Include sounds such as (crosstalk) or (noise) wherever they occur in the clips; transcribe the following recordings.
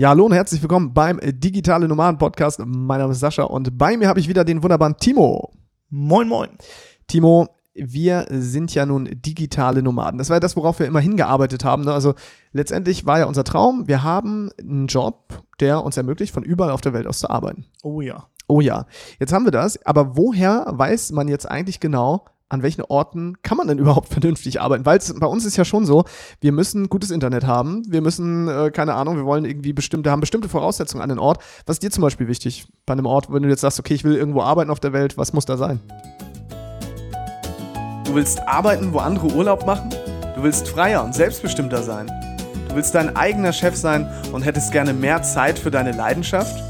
Ja, hallo und herzlich willkommen beim Digitale Nomaden Podcast. Mein Name ist Sascha und bei mir habe ich wieder den wunderbaren Timo. Moin, moin. Timo, wir sind ja nun digitale Nomaden. Das war ja das, worauf wir immer hingearbeitet haben. Ne? Also letztendlich war ja unser Traum, wir haben einen Job, der uns ermöglicht, von überall auf der Welt aus zu arbeiten. Oh ja. Oh ja, jetzt haben wir das, aber woher weiß man jetzt eigentlich genau, an welchen Orten kann man denn überhaupt (laughs) vernünftig arbeiten? Weil bei uns ist ja schon so, wir müssen gutes Internet haben, wir müssen, äh, keine Ahnung, wir wollen irgendwie bestimmte, haben bestimmte Voraussetzungen an den Ort. Was ist dir zum Beispiel wichtig bei einem Ort, wenn du jetzt sagst, okay, ich will irgendwo arbeiten auf der Welt, was muss da sein? Du willst arbeiten, wo andere Urlaub machen? Du willst freier und selbstbestimmter sein? Du willst dein eigener Chef sein und hättest gerne mehr Zeit für deine Leidenschaft?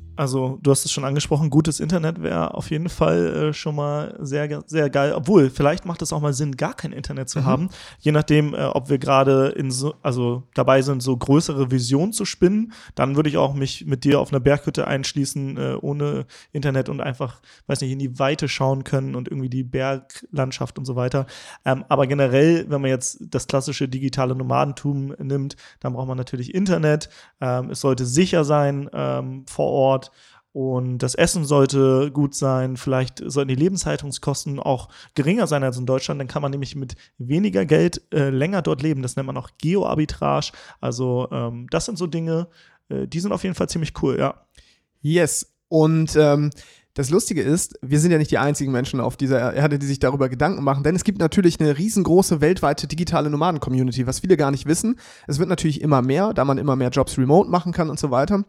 Also, du hast es schon angesprochen, gutes Internet wäre auf jeden Fall äh, schon mal sehr, sehr geil. Obwohl, vielleicht macht es auch mal Sinn, gar kein Internet zu mhm. haben. Je nachdem, äh, ob wir gerade in so, also dabei sind, so größere Visionen zu spinnen, dann würde ich auch mich mit dir auf einer Berghütte einschließen, äh, ohne Internet und einfach, weiß nicht, in die Weite schauen können und irgendwie die Berglandschaft und so weiter. Ähm, aber generell, wenn man jetzt das klassische digitale Nomadentum nimmt, dann braucht man natürlich Internet. Ähm, es sollte sicher sein ähm, vor Ort. Und das Essen sollte gut sein. Vielleicht sollten die Lebenshaltungskosten auch geringer sein als in Deutschland. Dann kann man nämlich mit weniger Geld äh, länger dort leben. Das nennt man auch Geoarbitrage. Also, ähm, das sind so Dinge, äh, die sind auf jeden Fall ziemlich cool, ja. Yes. Und ähm, das Lustige ist, wir sind ja nicht die einzigen Menschen auf dieser Erde, die sich darüber Gedanken machen, denn es gibt natürlich eine riesengroße weltweite digitale Nomaden-Community, was viele gar nicht wissen. Es wird natürlich immer mehr, da man immer mehr Jobs remote machen kann und so weiter.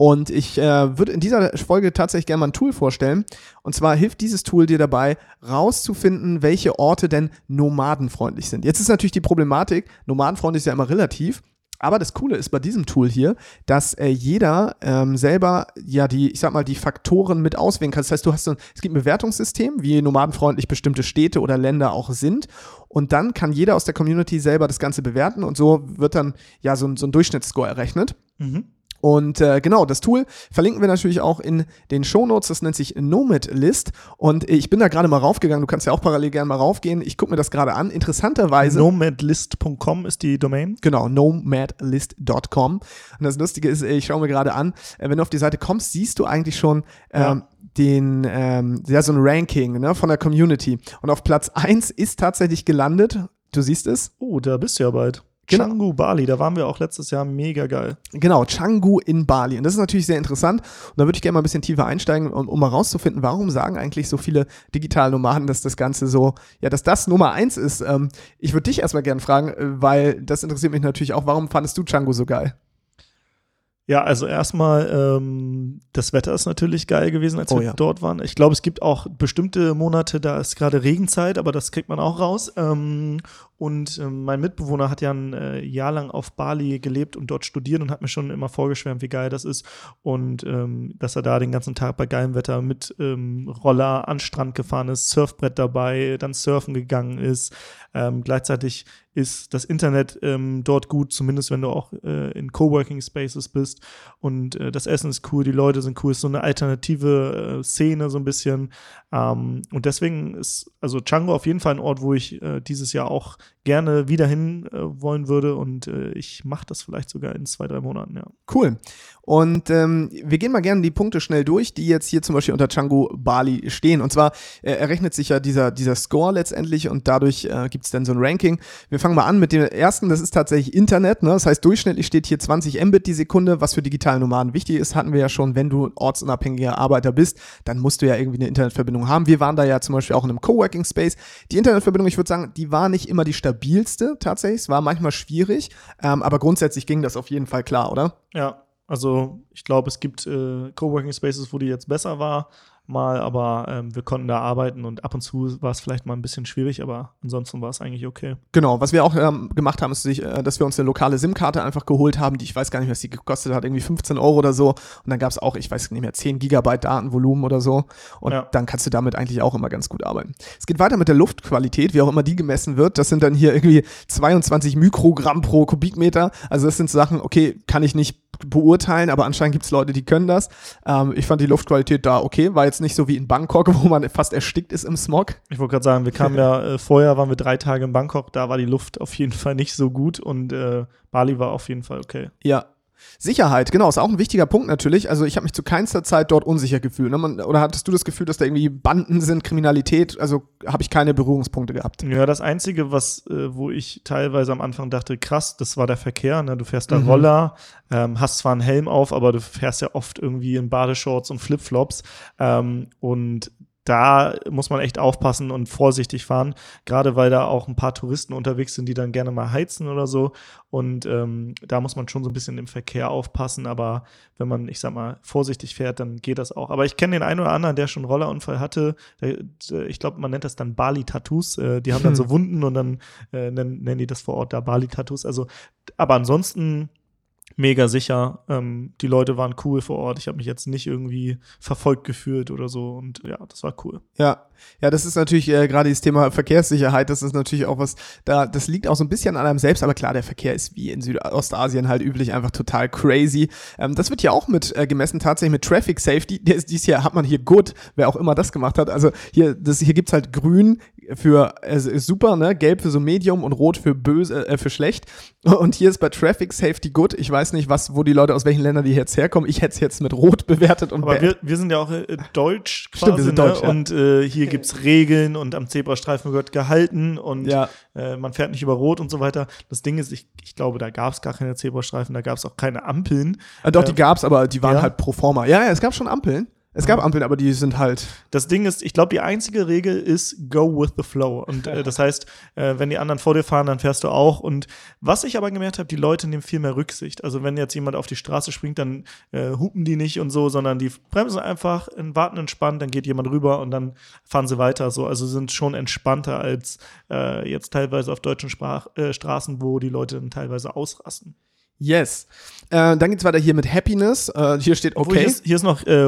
Und ich äh, würde in dieser Folge tatsächlich gerne mal ein Tool vorstellen. Und zwar hilft dieses Tool dir dabei, rauszufinden, welche Orte denn nomadenfreundlich sind. Jetzt ist natürlich die Problematik, nomadenfreundlich ist ja immer relativ. Aber das Coole ist bei diesem Tool hier, dass äh, jeder ähm, selber ja die, ich sag mal, die Faktoren mit auswählen kann. Das heißt, du hast so, es gibt ein Bewertungssystem, wie nomadenfreundlich bestimmte Städte oder Länder auch sind. Und dann kann jeder aus der Community selber das Ganze bewerten und so wird dann ja so, so ein Durchschnittsscore errechnet. Mhm. Und äh, genau, das Tool verlinken wir natürlich auch in den Shownotes. Das nennt sich Nomad List. Und ich bin da gerade mal raufgegangen. Du kannst ja auch parallel gerne mal raufgehen. Ich gucke mir das gerade an. Interessanterweise. Nomadlist.com ist die Domain. Genau, nomadlist.com. Und das Lustige ist, ich schaue mir gerade an, äh, wenn du auf die Seite kommst, siehst du eigentlich schon ähm, ja. den, ähm, ja, so ein Ranking ne, von der Community. Und auf Platz 1 ist tatsächlich gelandet. Du siehst es? Oh, da bist du ja bald. Genau. Canggu, Bali, da waren wir auch letztes Jahr mega geil. Genau, Canggu in Bali. Und das ist natürlich sehr interessant. Und da würde ich gerne mal ein bisschen tiefer einsteigen, um, um mal rauszufinden, warum sagen eigentlich so viele digitale Nomaden, dass das Ganze so, ja, dass das Nummer eins ist. Ähm, ich würde dich erstmal gerne fragen, äh, weil das interessiert mich natürlich auch, warum fandest du Canggu so geil? Ja, also erstmal, ähm, das Wetter ist natürlich geil gewesen, als oh, wir ja. dort waren. Ich glaube, es gibt auch bestimmte Monate, da ist gerade Regenzeit, aber das kriegt man auch raus. Ähm, und ähm, mein Mitbewohner hat ja ein äh, Jahr lang auf Bali gelebt und dort studiert und hat mir schon immer vorgeschwärmt, wie geil das ist. Und ähm, dass er da den ganzen Tag bei geilem Wetter mit ähm, Roller an Strand gefahren ist, Surfbrett dabei, dann surfen gegangen ist. Ähm, gleichzeitig ist das Internet ähm, dort gut, zumindest wenn du auch äh, in Coworking Spaces bist. Und äh, das Essen ist cool, die Leute sind cool, ist so eine alternative äh, Szene so ein bisschen. Ähm, und deswegen ist also Django auf jeden Fall ein Ort, wo ich äh, dieses Jahr auch gerne wieder hin äh, wollen würde und äh, ich mache das vielleicht sogar in zwei, drei Monaten, ja. Cool. Und ähm, wir gehen mal gerne die Punkte schnell durch, die jetzt hier zum Beispiel unter Django Bali stehen. Und zwar äh, errechnet sich ja dieser, dieser Score letztendlich und dadurch äh, gibt es dann so ein Ranking. Wir fangen mal an mit dem ersten, das ist tatsächlich Internet. Ne? Das heißt, durchschnittlich steht hier 20 Mbit die Sekunde, was für digitale Nomaden wichtig ist, hatten wir ja schon, wenn du ortsunabhängiger Arbeiter bist, dann musst du ja irgendwie eine Internetverbindung haben. Wir waren da ja zum Beispiel auch in einem Coworking Space. Die Internetverbindung, ich würde sagen, die war nicht immer die stabilste tatsächlich. Es war manchmal schwierig, ähm, aber grundsätzlich ging das auf jeden Fall klar, oder? Ja, also ich glaube, es gibt äh, Coworking Spaces, wo die jetzt besser war. Mal, aber ähm, wir konnten da arbeiten und ab und zu war es vielleicht mal ein bisschen schwierig, aber ansonsten war es eigentlich okay. Genau, was wir auch ähm, gemacht haben, ist, äh, dass wir uns eine lokale SIM-Karte einfach geholt haben, die ich weiß gar nicht, was die gekostet hat, irgendwie 15 Euro oder so. Und dann gab es auch, ich weiß nicht mehr, 10 Gigabyte Datenvolumen oder so. Und ja. dann kannst du damit eigentlich auch immer ganz gut arbeiten. Es geht weiter mit der Luftqualität, wie auch immer die gemessen wird. Das sind dann hier irgendwie 22 Mikrogramm pro Kubikmeter. Also das sind Sachen, okay, kann ich nicht beurteilen, aber anscheinend gibt es Leute, die können das. Ähm, ich fand die Luftqualität da okay, war jetzt nicht so wie in Bangkok, (laughs) wo man fast erstickt ist im Smog. Ich wollte gerade sagen, wir kamen (laughs) ja, äh, vorher waren wir drei Tage in Bangkok, da war die Luft auf jeden Fall nicht so gut und äh, Bali war auf jeden Fall okay. Ja, Sicherheit, genau, ist auch ein wichtiger Punkt natürlich. Also ich habe mich zu keinster Zeit dort unsicher gefühlt. Ne? Man, oder hattest du das Gefühl, dass da irgendwie Banden sind, Kriminalität? Also habe ich keine Berührungspunkte gehabt. Ja, das Einzige, was, äh, wo ich teilweise am Anfang dachte, krass, das war der Verkehr. Ne? Du fährst da mhm. Roller, ähm, hast zwar einen Helm auf, aber du fährst ja oft irgendwie in Badeshorts und Flipflops. Ähm, und da muss man echt aufpassen und vorsichtig fahren, gerade weil da auch ein paar Touristen unterwegs sind, die dann gerne mal heizen oder so. Und ähm, da muss man schon so ein bisschen im Verkehr aufpassen. Aber wenn man, ich sag mal, vorsichtig fährt, dann geht das auch. Aber ich kenne den einen oder anderen, der schon einen Rollerunfall hatte. Ich glaube, man nennt das dann Bali-Tattoos. Äh, die haben dann so (laughs) Wunden und dann äh, nennen, nennen die das vor Ort da Bali-Tattoos. Also, aber ansonsten mega sicher. Ähm, die Leute waren cool vor Ort. Ich habe mich jetzt nicht irgendwie verfolgt gefühlt oder so. Und ja, das war cool. Ja, ja, das ist natürlich äh, gerade das Thema Verkehrssicherheit. Das ist natürlich auch was, da das liegt auch so ein bisschen an einem selbst. Aber klar, der Verkehr ist wie in Südostasien halt üblich einfach total crazy. Ähm, das wird ja auch mit äh, gemessen tatsächlich mit Traffic Safety. Dies hier hat man hier gut, wer auch immer das gemacht hat. Also hier, das, hier gibt's halt grün für äh, super, ne? Gelb für so Medium und rot für böse, äh, für schlecht. Und hier ist bei Traffic Safety good. Ich weiß nicht, was, wo die Leute aus welchen Ländern die jetzt herkommen. Ich hätte es jetzt mit Rot bewertet und Aber wir, wir, sind ja auch äh, deutsch quasi, Stimmt, wir sind ne? deutsch, ja. Und äh, hier gibt es Regeln und am Zebrastreifen wird gehalten und ja. äh, man fährt nicht über Rot und so weiter. Das Ding ist, ich, ich glaube, da gab es gar keine Zebrastreifen, da gab es auch keine Ampeln. Äh, doch, die gab es, aber die waren ja. halt pro forma. Ja, ja, es gab schon Ampeln. Es gab Ampeln, aber die sind halt. Das Ding ist, ich glaube, die einzige Regel ist go with the flow. Und äh, das heißt, äh, wenn die anderen vor dir fahren, dann fährst du auch. Und was ich aber gemerkt habe, die Leute nehmen viel mehr Rücksicht. Also wenn jetzt jemand auf die Straße springt, dann äh, hupen die nicht und so, sondern die bremsen einfach, warten entspannt, dann geht jemand rüber und dann fahren sie weiter. So, also sind schon entspannter als äh, jetzt teilweise auf deutschen Sprach, äh, Straßen, wo die Leute dann teilweise ausrasten. Yes. Äh, dann geht's weiter hier mit Happiness. Äh, hier steht okay. Hier ist, hier ist, noch äh,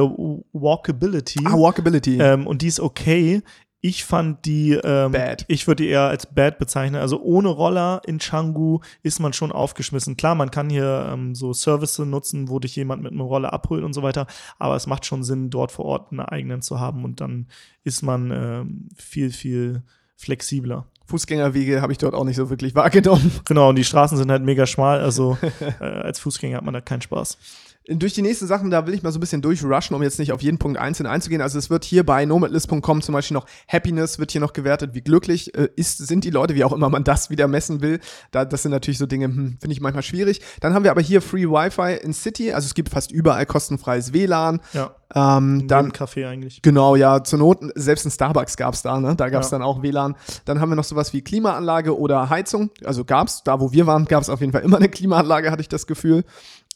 Walkability. Ah, Walkability. Ähm, und die ist okay. Ich fand die, ähm, bad. ich würde die eher als bad bezeichnen. Also ohne Roller in Changu ist man schon aufgeschmissen. Klar, man kann hier ähm, so Services nutzen, wo dich jemand mit einem Roller abholt und so weiter. Aber es macht schon Sinn, dort vor Ort einen eigenen zu haben und dann ist man ähm, viel, viel flexibler. Fußgängerwege habe ich dort auch nicht so wirklich wahrgenommen. (laughs) Genau, und die Straßen sind halt mega schmal, also äh, als Fußgänger hat man da keinen Spaß durch die nächsten Sachen, da will ich mal so ein bisschen durchrushen, um jetzt nicht auf jeden Punkt einzeln einzugehen. Also es wird hier bei nomadlist.com zum Beispiel noch Happiness wird hier noch gewertet, wie glücklich äh, ist, sind die Leute, wie auch immer man das wieder messen will. Da, das sind natürlich so Dinge, hm, finde ich manchmal schwierig. Dann haben wir aber hier Free Wi-Fi in City, also es gibt fast überall kostenfreies WLAN. Ja. Ähm, dann Kaffee eigentlich. Genau, ja, zur Not, selbst ein Starbucks gab es da, ne? Da gab es ja. dann auch WLAN. Dann haben wir noch sowas wie Klimaanlage oder Heizung. Also gab es, da wo wir waren, gab es auf jeden Fall immer eine Klimaanlage, hatte ich das Gefühl.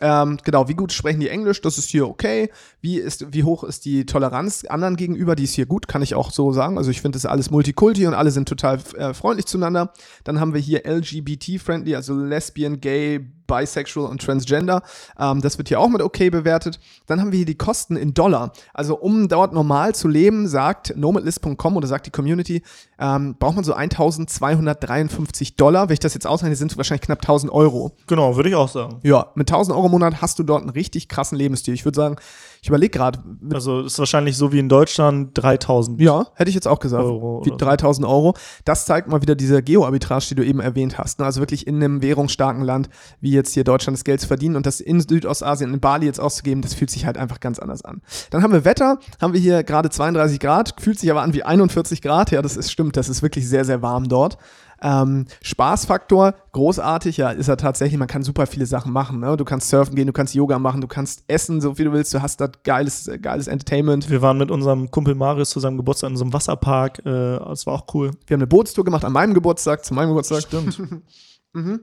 Ähm, genau, wie gut sprechen die Englisch? Das ist hier okay. Wie, ist, wie hoch ist die Toleranz anderen gegenüber? Die ist hier gut, kann ich auch so sagen. Also ich finde, das ist alles Multikulti und alle sind total äh, freundlich zueinander. Dann haben wir hier LGBT-friendly, also Lesbian, Gay, Bisexual und Transgender. Ähm, das wird hier auch mit okay bewertet. Dann haben wir hier die Kosten in Dollar. Also um dort normal zu leben, sagt nomadlist.com oder sagt die Community, ähm, braucht man so 1253 Dollar. Wenn ich das jetzt ausrechne, sind es wahrscheinlich knapp 1000 Euro. Genau, würde ich auch sagen. Ja, mit 1000 Euro im Monat hast du dort einen richtig krassen Lebensstil. Ich würde sagen, ich überlege gerade. Also ist wahrscheinlich so wie in Deutschland 3000. Ja, hätte ich jetzt auch gesagt. Euro wie 3000 Euro. Das zeigt mal wieder diese Geo-Arbitrage, die du eben erwähnt hast. Ne? Also wirklich in einem währungsstarken Land, wie jetzt hier Deutschland das Geld zu verdienen und das in Südostasien, in Bali jetzt auszugeben, das fühlt sich halt einfach ganz anders an. Dann haben wir Wetter, haben wir hier gerade 32 Grad, fühlt sich aber an wie 41 Grad. Ja, das ist stimmt, das ist wirklich sehr, sehr warm dort. Ähm, Spaßfaktor, großartig, ja, ist er tatsächlich, man kann super viele Sachen machen. Ne? Du kannst surfen gehen, du kannst Yoga machen, du kannst essen, so wie du willst, du hast da geiles, geiles Entertainment. Wir waren mit unserem Kumpel Marius zusammen Geburtstag in so einem Wasserpark, äh, das war auch cool. Wir haben eine Bootstour gemacht an meinem Geburtstag, zu meinem Geburtstag. Stimmt. (laughs) mhm.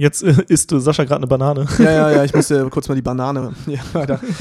Jetzt äh, isst du Sascha gerade eine Banane. Ja, ja, ja, ich (laughs) musste kurz mal die Banane. (laughs) Ja.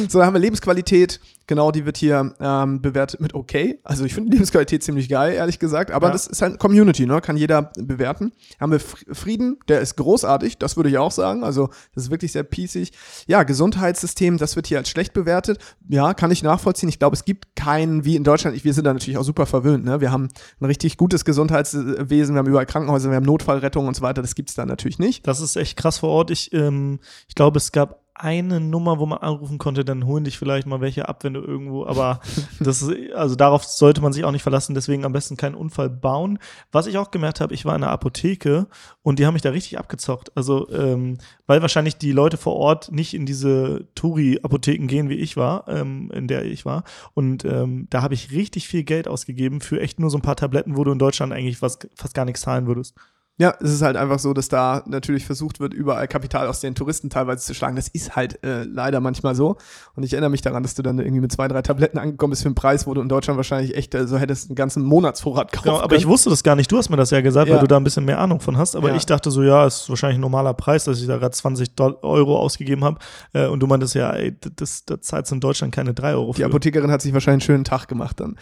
So, dann haben wir Lebensqualität. Genau, die wird hier ähm, bewertet mit okay. Also ich finde Lebensqualität ziemlich geil, ehrlich gesagt. Aber ja. das ist halt Community, ne? Kann jeder bewerten. Haben wir Frieden, der ist großartig, das würde ich auch sagen. Also das ist wirklich sehr pießig. Ja, Gesundheitssystem, das wird hier als schlecht bewertet. Ja, kann ich nachvollziehen. Ich glaube, es gibt keinen, wie in Deutschland, wir sind da natürlich auch super verwöhnt, ne? Wir haben ein richtig gutes Gesundheitswesen, wir haben überall Krankenhäuser, wir haben Notfallrettung und so weiter. Das gibt es da natürlich nicht. Das ist ist echt krass vor Ort. Ich, ähm, ich glaube, es gab eine Nummer, wo man anrufen konnte, dann holen dich vielleicht mal welche ab, wenn du irgendwo, aber (laughs) das ist, also darauf sollte man sich auch nicht verlassen, deswegen am besten keinen Unfall bauen. Was ich auch gemerkt habe, ich war in der Apotheke und die haben mich da richtig abgezockt. Also, ähm, weil wahrscheinlich die Leute vor Ort nicht in diese Touri-Apotheken gehen, wie ich war, ähm, in der ich war. Und ähm, da habe ich richtig viel Geld ausgegeben für echt nur so ein paar Tabletten, wo du in Deutschland eigentlich fast, fast gar nichts zahlen würdest. Ja, es ist halt einfach so, dass da natürlich versucht wird, überall Kapital aus den Touristen teilweise zu schlagen. Das ist halt äh, leider manchmal so. Und ich erinnere mich daran, dass du dann irgendwie mit zwei, drei Tabletten angekommen bist für einen Preis, wo du in Deutschland wahrscheinlich echt äh, so hättest einen ganzen Monatsvorrat kaufen genau, aber ich wusste das gar nicht. Du hast mir das ja gesagt, ja. weil du da ein bisschen mehr Ahnung von hast. Aber ja. ich dachte so, ja, ist wahrscheinlich ein normaler Preis, dass ich da gerade 20 Euro ausgegeben habe. Äh, und du meintest ja, ey, das, das zahlt in Deutschland keine drei Euro für. Die Apothekerin hat sich wahrscheinlich einen schönen Tag gemacht dann.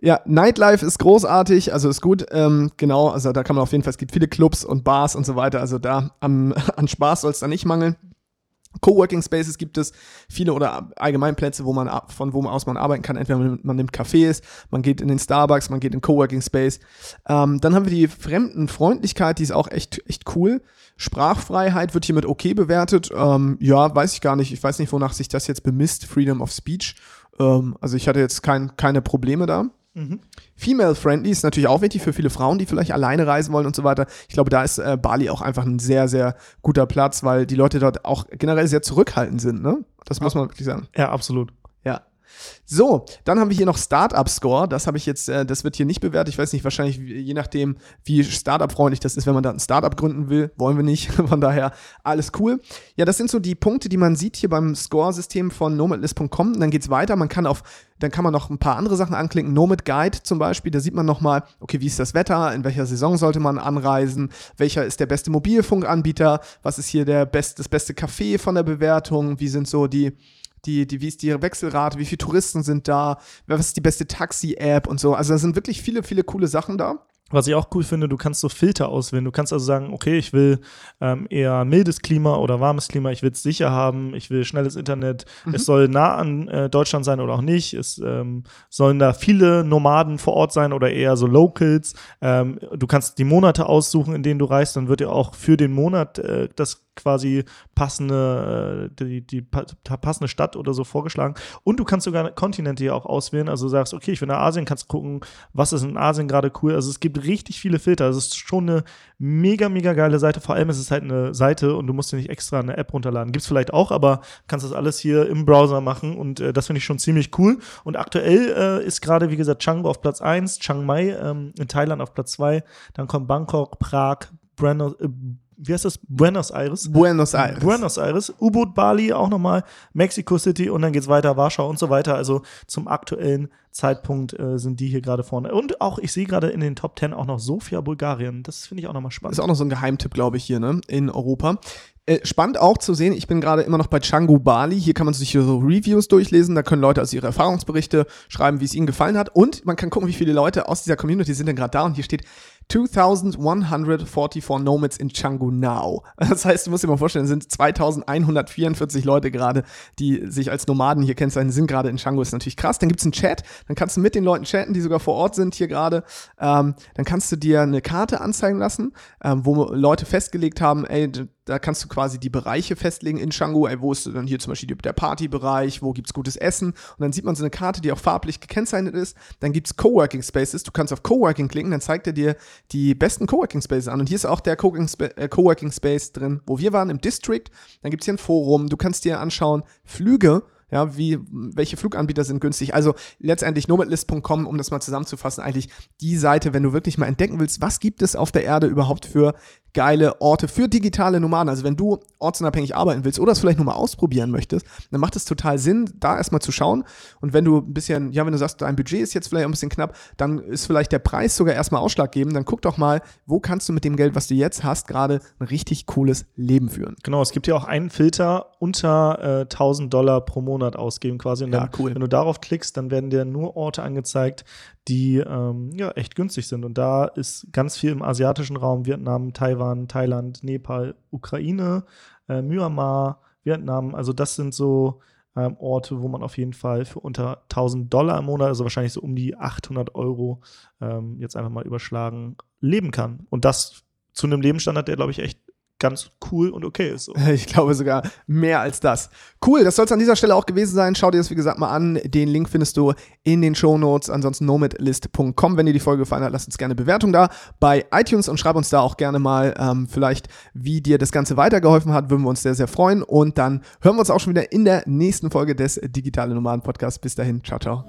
Ja, ja Nightlife ist großartig, also ist gut. Ähm, genau, also da kann man auf jeden Fall, es gibt viele Clubs und Bars und so weiter. Also da am, (laughs) an Spaß soll es da nicht mangeln. Coworking Spaces gibt es viele oder allgemein Plätze, wo man von wo aus man arbeiten kann. Entweder man, nimmt Cafés, man geht in den Starbucks, man geht in Coworking Space. Ähm, dann haben wir die Fremdenfreundlichkeit, die ist auch echt echt cool. Sprachfreiheit wird hier mit okay bewertet. Ähm, ja, weiß ich gar nicht. Ich weiß nicht, wonach sich das jetzt bemisst. Freedom of Speech. Ähm, also ich hatte jetzt kein, keine Probleme da. Mhm. Female-friendly ist natürlich auch wichtig für viele Frauen, die vielleicht alleine reisen wollen und so weiter. Ich glaube, da ist äh, Bali auch einfach ein sehr, sehr guter Platz, weil die Leute dort auch generell sehr zurückhaltend sind. Ne? Das muss man wirklich sagen. Ja, absolut. So, dann haben wir hier noch Startup Score. Das habe ich jetzt, äh, das wird hier nicht bewertet. Ich weiß nicht, wahrscheinlich je nachdem, wie Startup-freundlich das ist, wenn man da ein Startup gründen will. Wollen wir nicht. (laughs) Von daher alles cool. Ja, das sind so die Punkte, die man sieht hier beim Score-System von nomadlist.com. Dann geht es weiter. Man kann auf, dann kann man noch ein paar andere Sachen anklicken. Nomad Guide zum Beispiel. Da sieht man nochmal, okay, wie ist das Wetter? In welcher Saison sollte man anreisen? Welcher ist der beste Mobilfunkanbieter? Was ist hier der best, das beste Café von der Bewertung? Wie sind so die die, die, wie ist die Wechselrate, wie viele Touristen sind da, was ist die beste Taxi-App und so. Also da sind wirklich viele, viele coole Sachen da. Was ich auch cool finde, du kannst so Filter auswählen. Du kannst also sagen, okay, ich will ähm, eher mildes Klima oder warmes Klima, ich will es sicher haben, ich will schnelles Internet, mhm. es soll nah an äh, Deutschland sein oder auch nicht, es ähm, sollen da viele Nomaden vor Ort sein oder eher so Locals. Ähm, du kannst die Monate aussuchen, in denen du reist, dann wird dir auch für den Monat äh, das quasi passende, äh, die, die passende Stadt oder so vorgeschlagen. Und du kannst sogar Kontinente hier auch auswählen. Also sagst, okay, ich will nach Asien, kannst gucken, was ist in Asien gerade cool. Also es gibt richtig viele Filter. Es ist schon eine mega, mega geile Seite. Vor allem ist es halt eine Seite und du musst dir nicht extra eine App runterladen. Gibt es vielleicht auch, aber kannst das alles hier im Browser machen und äh, das finde ich schon ziemlich cool. Und aktuell äh, ist gerade, wie gesagt, Changbo auf Platz 1, Chiang Mai ähm, in Thailand auf Platz 2, dann kommt Bangkok, Prag, Buenos, äh, wie heißt das? Buenos Aires. Buenos Aires. Buenos Aires. U-Boot Bali auch nochmal, Mexico City und dann geht's weiter, Warschau und so weiter. Also zum aktuellen Zeitpunkt äh, sind die hier gerade vorne. Und auch, ich sehe gerade in den Top 10 auch noch Sofia, Bulgarien. Das finde ich auch nochmal spannend. Ist auch noch so ein Geheimtipp, glaube ich, hier, ne? In Europa. Äh, spannend auch zu sehen, ich bin gerade immer noch bei Changu Bali. Hier kann man sich so Reviews durchlesen. Da können Leute also ihre Erfahrungsberichte schreiben, wie es ihnen gefallen hat. Und man kann gucken, wie viele Leute aus dieser Community sind denn gerade da. Und hier steht 2144 Nomads in Changu now. (laughs) Das heißt, du musst dir mal vorstellen, es sind 2144 Leute gerade, die sich als Nomaden hier kennzeichnen, sind gerade in Changu. Ist natürlich krass. Dann gibt es einen Chat, dann kannst du mit den Leuten chatten, die sogar vor Ort sind hier gerade. Ähm, dann kannst du dir eine Karte anzeigen lassen, ähm, wo Leute festgelegt haben, ey, da kannst du quasi die Bereiche festlegen in Canggu. Ey, wo ist dann hier zum Beispiel der Partybereich, wo gibt es gutes Essen? Und dann sieht man so eine Karte, die auch farblich gekennzeichnet ist. Dann gibt es Coworking Spaces. Du kannst auf Coworking klicken, dann zeigt er dir die besten Coworking Spaces an. Und hier ist auch der Coworking, Spa äh, Coworking Space drin, wo wir waren im District. Dann gibt es hier ein Forum. Du kannst dir anschauen, Flüge ja, wie, welche Fluganbieter sind günstig? Also letztendlich nomadlist.com, um das mal zusammenzufassen, eigentlich die Seite, wenn du wirklich mal entdecken willst, was gibt es auf der Erde überhaupt für geile Orte für digitale Nomaden. Also wenn du ortsunabhängig arbeiten willst oder es vielleicht nur mal ausprobieren möchtest, dann macht es total Sinn, da erstmal zu schauen. Und wenn du ein bisschen, ja, wenn du sagst, dein Budget ist jetzt vielleicht ein bisschen knapp, dann ist vielleicht der Preis sogar erstmal ausschlaggebend. Dann guck doch mal, wo kannst du mit dem Geld, was du jetzt hast, gerade ein richtig cooles Leben führen. Genau, es gibt ja auch einen Filter unter äh, 1000 Dollar pro Monat ausgeben quasi. Und dann, ja, cool. wenn du darauf klickst, dann werden dir nur Orte angezeigt, die ähm, ja echt günstig sind. Und da ist ganz viel im asiatischen Raum, Vietnam, Taiwan, Thailand, Nepal, Ukraine, äh, Myanmar, Vietnam. Also das sind so ähm, Orte, wo man auf jeden Fall für unter 1000 Dollar im Monat, also wahrscheinlich so um die 800 Euro, ähm, jetzt einfach mal überschlagen, leben kann. Und das zu einem Lebensstandard, der, glaube ich, echt ganz cool und okay ist. So. (laughs) Ich glaube sogar mehr als das. Cool, das soll es an dieser Stelle auch gewesen sein. Schau dir das, wie gesagt, mal an. Den Link findest du in den Show Notes. Ansonsten nomadlist.com. Wenn dir die Folge gefallen hat, lass uns gerne eine Bewertung da bei iTunes und schreib uns da auch gerne mal ähm, vielleicht, wie dir das Ganze weitergeholfen hat. Würden wir uns sehr, sehr freuen. Und dann hören wir uns auch schon wieder in der nächsten Folge des Digitale Nomaden Podcasts. Bis dahin, ciao, ciao.